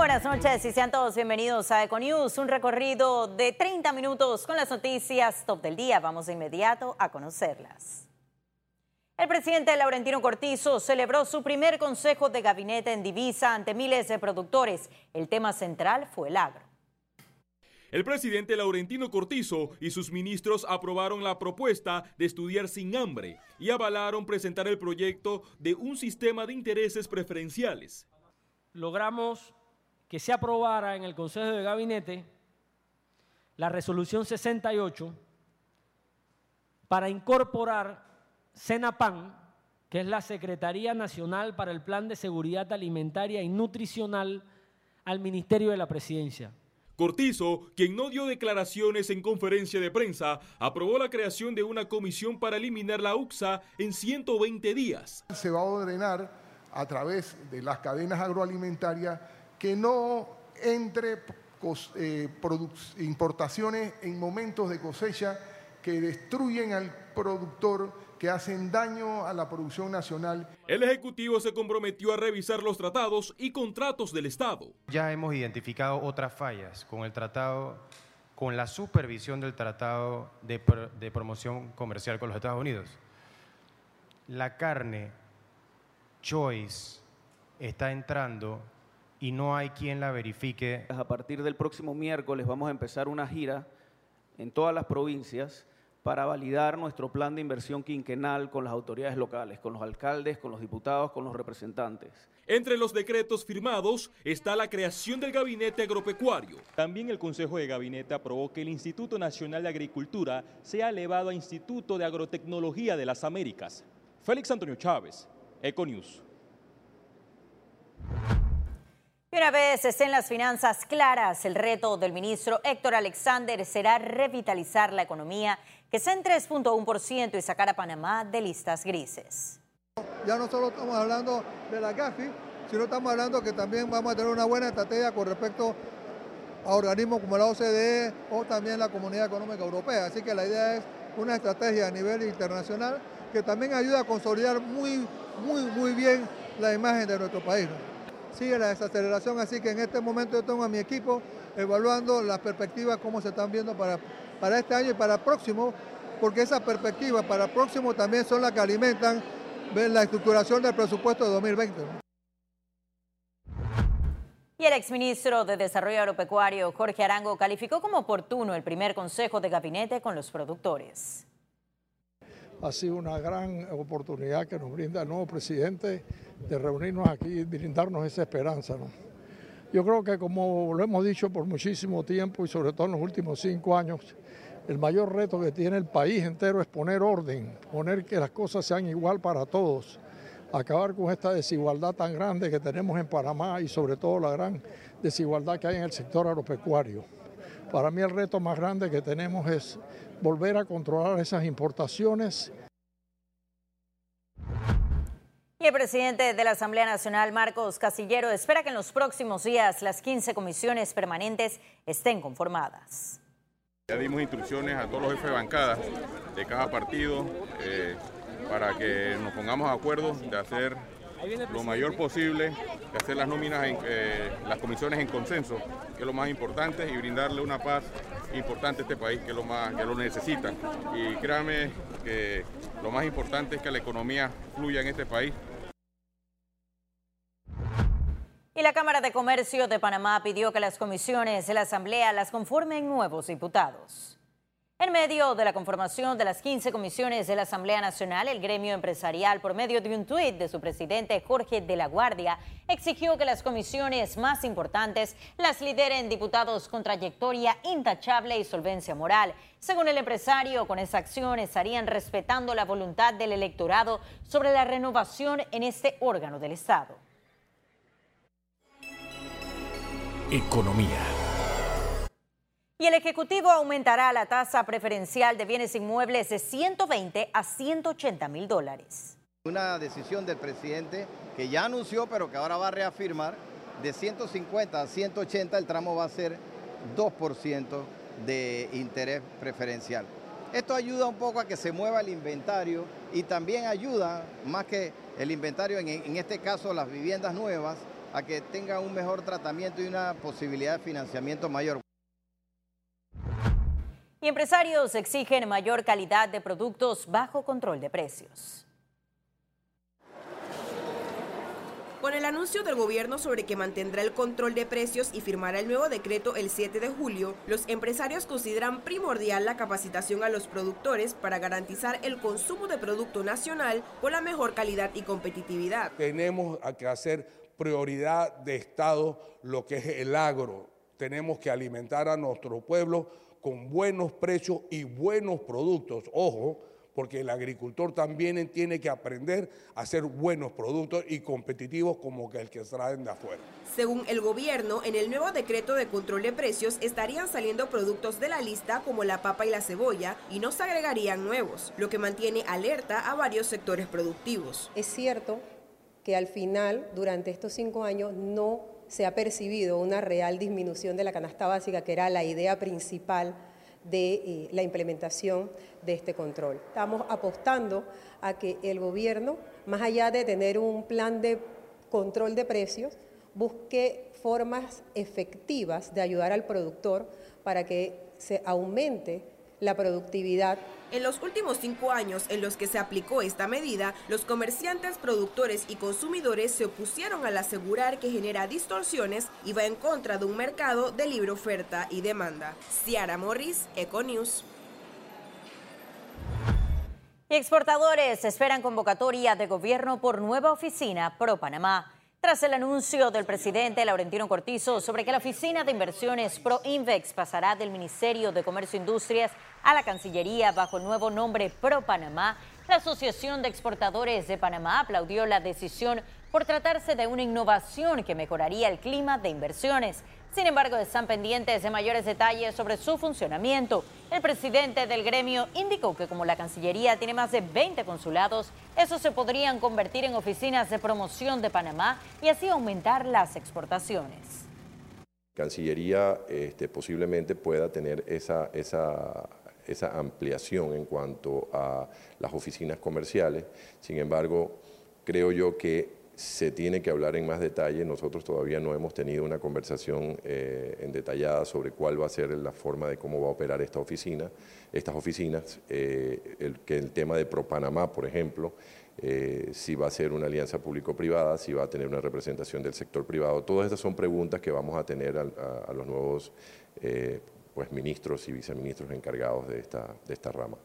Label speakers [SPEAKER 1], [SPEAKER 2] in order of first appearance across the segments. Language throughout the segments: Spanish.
[SPEAKER 1] buenas noches y sean todos bienvenidos a Econews, un recorrido de 30 minutos con las noticias top del día. Vamos de inmediato a conocerlas. El presidente Laurentino Cortizo celebró su primer consejo de gabinete en divisa ante miles de productores. El tema central fue el agro.
[SPEAKER 2] El presidente Laurentino Cortizo y sus ministros aprobaron la propuesta de estudiar sin hambre y avalaron presentar el proyecto de un sistema de intereses preferenciales.
[SPEAKER 3] Logramos que se aprobara en el Consejo de Gabinete la resolución 68 para incorporar CENAPAN, que es la Secretaría Nacional para el Plan de Seguridad Alimentaria y Nutricional, al Ministerio de la Presidencia.
[SPEAKER 2] Cortizo, quien no dio declaraciones en conferencia de prensa, aprobó la creación de una comisión para eliminar la UXA en 120 días.
[SPEAKER 4] Se va a ordenar a través de las cadenas agroalimentarias que no entre eh, importaciones en momentos de cosecha que destruyen al productor, que hacen daño a la producción nacional.
[SPEAKER 2] El Ejecutivo se comprometió a revisar los tratados y contratos del Estado.
[SPEAKER 5] Ya hemos identificado otras fallas con el tratado, con la supervisión del Tratado de, de Promoción Comercial con los Estados Unidos. La carne Choice está entrando y no hay quien la verifique.
[SPEAKER 6] A partir del próximo miércoles vamos a empezar una gira en todas las provincias para validar nuestro plan de inversión quinquenal con las autoridades locales, con los alcaldes, con los diputados, con los representantes.
[SPEAKER 2] Entre los decretos firmados está la creación del Gabinete Agropecuario.
[SPEAKER 7] También el Consejo de Gabinete aprobó que el Instituto Nacional de Agricultura sea elevado a Instituto de Agrotecnología de las Américas. Félix Antonio Chávez, Econews.
[SPEAKER 1] Y una vez estén las finanzas claras, el reto del ministro Héctor Alexander será revitalizar la economía, que sea en 3.1% y sacar a Panamá de listas grises.
[SPEAKER 8] Ya no solo estamos hablando de la GAFI, sino estamos hablando que también vamos a tener una buena estrategia con respecto a organismos como la OCDE o también la Comunidad Económica Europea. Así que la idea es una estrategia a nivel internacional que también ayuda a consolidar muy, muy, muy bien la imagen de nuestro país sigue la desaceleración, así que en este momento yo tengo a mi equipo evaluando las perspectivas, cómo se están viendo para, para este año y para el próximo, porque esas perspectivas para el próximo también son las que alimentan la estructuración del presupuesto de 2020.
[SPEAKER 1] Y el exministro de Desarrollo Agropecuario, Jorge Arango, calificó como oportuno el primer consejo de gabinete con los productores.
[SPEAKER 9] Ha sido una gran oportunidad que nos brinda el nuevo presidente de reunirnos aquí y brindarnos esa esperanza. Yo creo que como lo hemos dicho por muchísimo tiempo y sobre todo en los últimos cinco años, el mayor reto que tiene el país entero es poner orden, poner que las cosas sean igual para todos, acabar con esta desigualdad tan grande que tenemos en Panamá y sobre todo la gran desigualdad que hay en el sector agropecuario. Para mí el reto más grande que tenemos es volver a controlar esas importaciones
[SPEAKER 1] y el presidente de la Asamblea Nacional, Marcos Casillero, espera que en los próximos días las 15 comisiones permanentes estén conformadas.
[SPEAKER 10] Ya dimos instrucciones a todos los jefes de bancada de cada partido eh, para que nos pongamos de acuerdo de hacer lo mayor posible, de hacer las nóminas, en, eh, las comisiones en consenso, que es lo más importante, y brindarle una paz importante a este país, que lo más que lo necesita. Y créanme que lo más importante es que la economía fluya en este país
[SPEAKER 1] Y la Cámara de Comercio de Panamá pidió que las comisiones de la Asamblea las conformen nuevos diputados. En medio de la conformación de las 15 comisiones de la Asamblea Nacional, el gremio empresarial, por medio de un tuit de su presidente Jorge de la Guardia, exigió que las comisiones más importantes las lideren diputados con trayectoria intachable y solvencia moral. Según el empresario, con esa acción estarían respetando la voluntad del electorado sobre la renovación en este órgano del Estado.
[SPEAKER 11] Economía.
[SPEAKER 1] Y el Ejecutivo aumentará la tasa preferencial de bienes inmuebles de 120 a 180 mil dólares.
[SPEAKER 12] Una decisión del presidente que ya anunció, pero que ahora va a reafirmar, de 150 a 180 el tramo va a ser 2% de interés preferencial. Esto ayuda un poco a que se mueva el inventario y también ayuda, más que el inventario, en, este caso las viviendas nuevas, a que tengan un mejor tratamiento y una posibilidad de financiamiento mayor.
[SPEAKER 1] Y empresarios exigen mayor calidad de productos bajo control de precios.
[SPEAKER 11] Con el anuncio del gobierno sobre que mantendrá el control de precios y firmará el nuevo decreto el 7 de julio, los empresarios consideran primordial la capacitación a los productores para garantizar el consumo de producto nacional con la mejor calidad y competitividad.
[SPEAKER 13] Tenemos que hacer prioridad de Estado lo que es el agro. Tenemos que alimentar a nuestro pueblo con buenos precios y buenos productos. Ojo, porque el agricultor también tiene que aprender a hacer buenos productos y competitivos como que el que traen de afuera.
[SPEAKER 11] Según el gobierno, en el nuevo decreto de control de precios estarían saliendo productos de la lista como la papa y la cebolla y no se agregarían nuevos, lo que mantiene alerta a varios sectores productivos.
[SPEAKER 14] Es cierto que al final, durante estos cinco años, no se ha percibido una real disminución de la canasta básica, que era la idea principal de eh, la implementación de este control. Estamos apostando a que el gobierno, más allá de tener un plan de control de precios, busque formas efectivas de ayudar al productor para que se aumente la productividad.
[SPEAKER 11] En los últimos cinco años en los que se aplicó esta medida, los comerciantes, productores y consumidores se opusieron al asegurar que genera distorsiones y va en contra de un mercado de libre oferta y demanda. Ciara Morris, Econews.
[SPEAKER 1] Y exportadores esperan convocatoria de gobierno por nueva oficina Pro Panamá. Tras el anuncio del presidente Laurentino Cortizo sobre que la oficina de inversiones Pro Invex pasará del Ministerio de Comercio e Industrias a la Cancillería bajo el nuevo nombre Pro Panamá, la Asociación de Exportadores de Panamá aplaudió la decisión por tratarse de una innovación que mejoraría el clima de inversiones. Sin embargo, están pendientes de mayores detalles sobre su funcionamiento. El presidente del gremio indicó que como la Cancillería tiene más de 20 consulados, esos se podrían convertir en oficinas de promoción de Panamá y así aumentar las exportaciones.
[SPEAKER 15] Cancillería este, posiblemente pueda tener esa, esa, esa ampliación en cuanto a las oficinas comerciales. Sin embargo, creo yo que se tiene que hablar en más detalle. Nosotros todavía no hemos tenido una conversación eh, en detallada sobre cuál va a ser la forma de cómo va a operar esta oficina, estas oficinas, eh, el, que el tema de ProPanamá, por ejemplo, eh, si va a ser una alianza público-privada, si va a tener una representación del sector privado. Todas estas son preguntas que vamos a tener a, los nuevos pues, ministros y viceministros encargados de esta, de esta rama.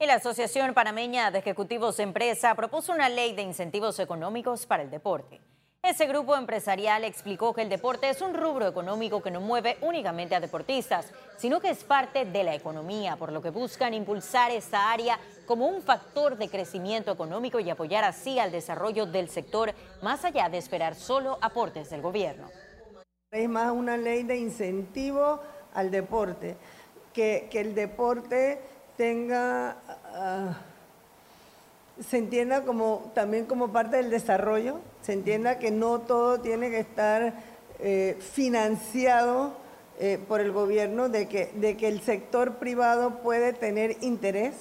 [SPEAKER 1] Y la Asociación Panameña de Ejecutivos Empresa propuso una ley de incentivos económicos para el deporte. Ese grupo empresarial explicó que el deporte es un rubro económico que no mueve únicamente a deportistas, sino que es parte de la economía, por lo que buscan impulsar esta área como un factor de crecimiento económico y apoyar así al desarrollo del sector, más allá de esperar solo aportes del gobierno.
[SPEAKER 16] Es más una ley de incentivo al deporte, que el deporte tenga, ah, se entienda como, también como parte del desarrollo, se entienda que no todo tiene que estar eh, financiado eh, por el gobierno, de que, de que el sector privado puede tener interés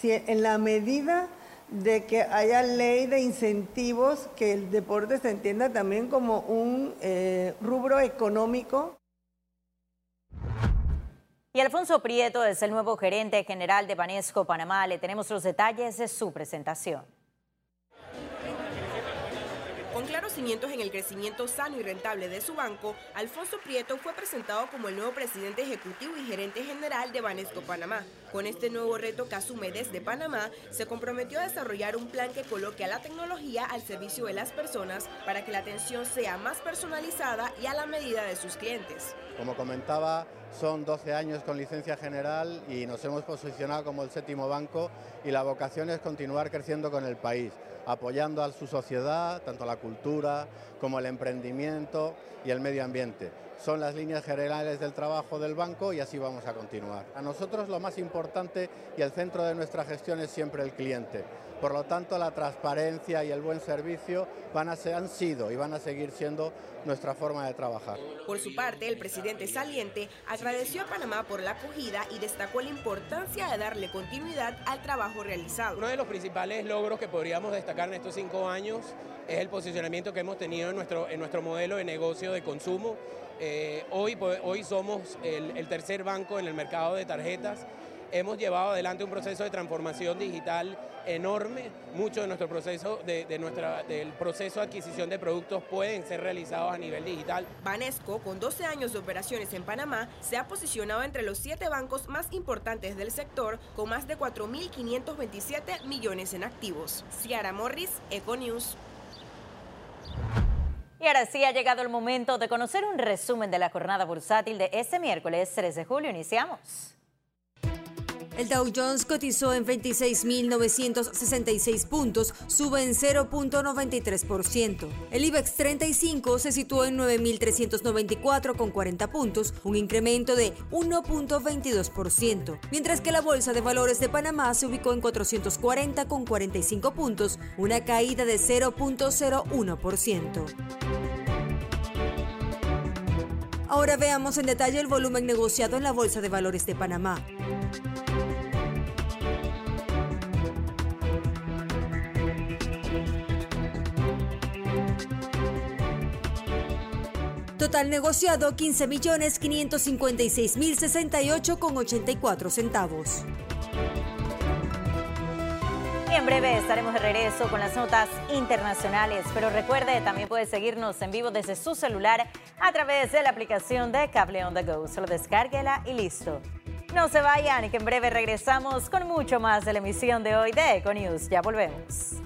[SPEAKER 16] si, en la medida de que haya ley de incentivos, que el deporte se entienda también como un eh, rubro económico.
[SPEAKER 1] Y Alfonso Prieto es el nuevo gerente general de Banesco Panamá. Le tenemos los detalles de su presentación.
[SPEAKER 11] Con claros cimientos en el crecimiento sano y rentable de su banco, Alfonso Prieto fue presentado como el nuevo presidente ejecutivo y gerente general de Banesco Panamá. Con este nuevo reto que desde Panamá, se comprometió a desarrollar un plan que coloque a la tecnología al servicio de las personas para que la atención sea más personalizada y a la medida de sus clientes.
[SPEAKER 17] Como comentaba, son 12 años con licencia general y nos hemos posicionado como el séptimo banco y la vocación es continuar creciendo con el país apoyando a su sociedad, tanto la cultura como el emprendimiento y el medio ambiente. Son las líneas generales del trabajo del banco y así vamos a continuar. A nosotros lo más importante y el centro de nuestra gestión es siempre el cliente. Por lo tanto, la transparencia y el buen servicio van a ser, han sido y van a seguir siendo nuestra forma de trabajar.
[SPEAKER 11] Por su parte, el presidente saliente agradeció a Panamá por la acogida y destacó la importancia de darle continuidad al trabajo realizado.
[SPEAKER 18] Uno de los principales logros que podríamos destacar en estos cinco años es el posicionamiento que hemos tenido en nuestro, en nuestro modelo de negocio de consumo. Eh, hoy, hoy somos el, el tercer banco en el mercado de tarjetas hemos llevado adelante un proceso de transformación digital enorme. Mucho de nuestro proceso, de, nuestra, del proceso de adquisición de productos pueden ser realizados a nivel digital.
[SPEAKER 11] Banesco, con 12 años de operaciones en Panamá, se ha posicionado entre los siete bancos más importantes del sector, con más de 4.527 millones en activos. Ciara Morris, Econews.
[SPEAKER 1] Y ahora sí ha llegado el momento de conocer un resumen de la jornada bursátil de este miércoles 3 de julio. Iniciamos.
[SPEAKER 19] El Dow Jones cotizó en 26.966 puntos, sube en 0.93%. El IBEX 35 se situó en 9.394 con 40 puntos, un incremento de 1.22%, mientras que la Bolsa de Valores de Panamá se ubicó en 440 con 45 puntos, una caída de 0.01%. Ahora veamos en detalle el volumen negociado en la Bolsa de Valores de Panamá. Total negociado 15.556.068 con 84 centavos.
[SPEAKER 1] Y en breve estaremos de regreso con las notas internacionales, pero recuerde, también puede seguirnos en vivo desde su celular a través de la aplicación de Cable on the Go. Solo descárguela y listo. No se vayan que en breve regresamos con mucho más de la emisión de hoy de Econews. Ya volvemos.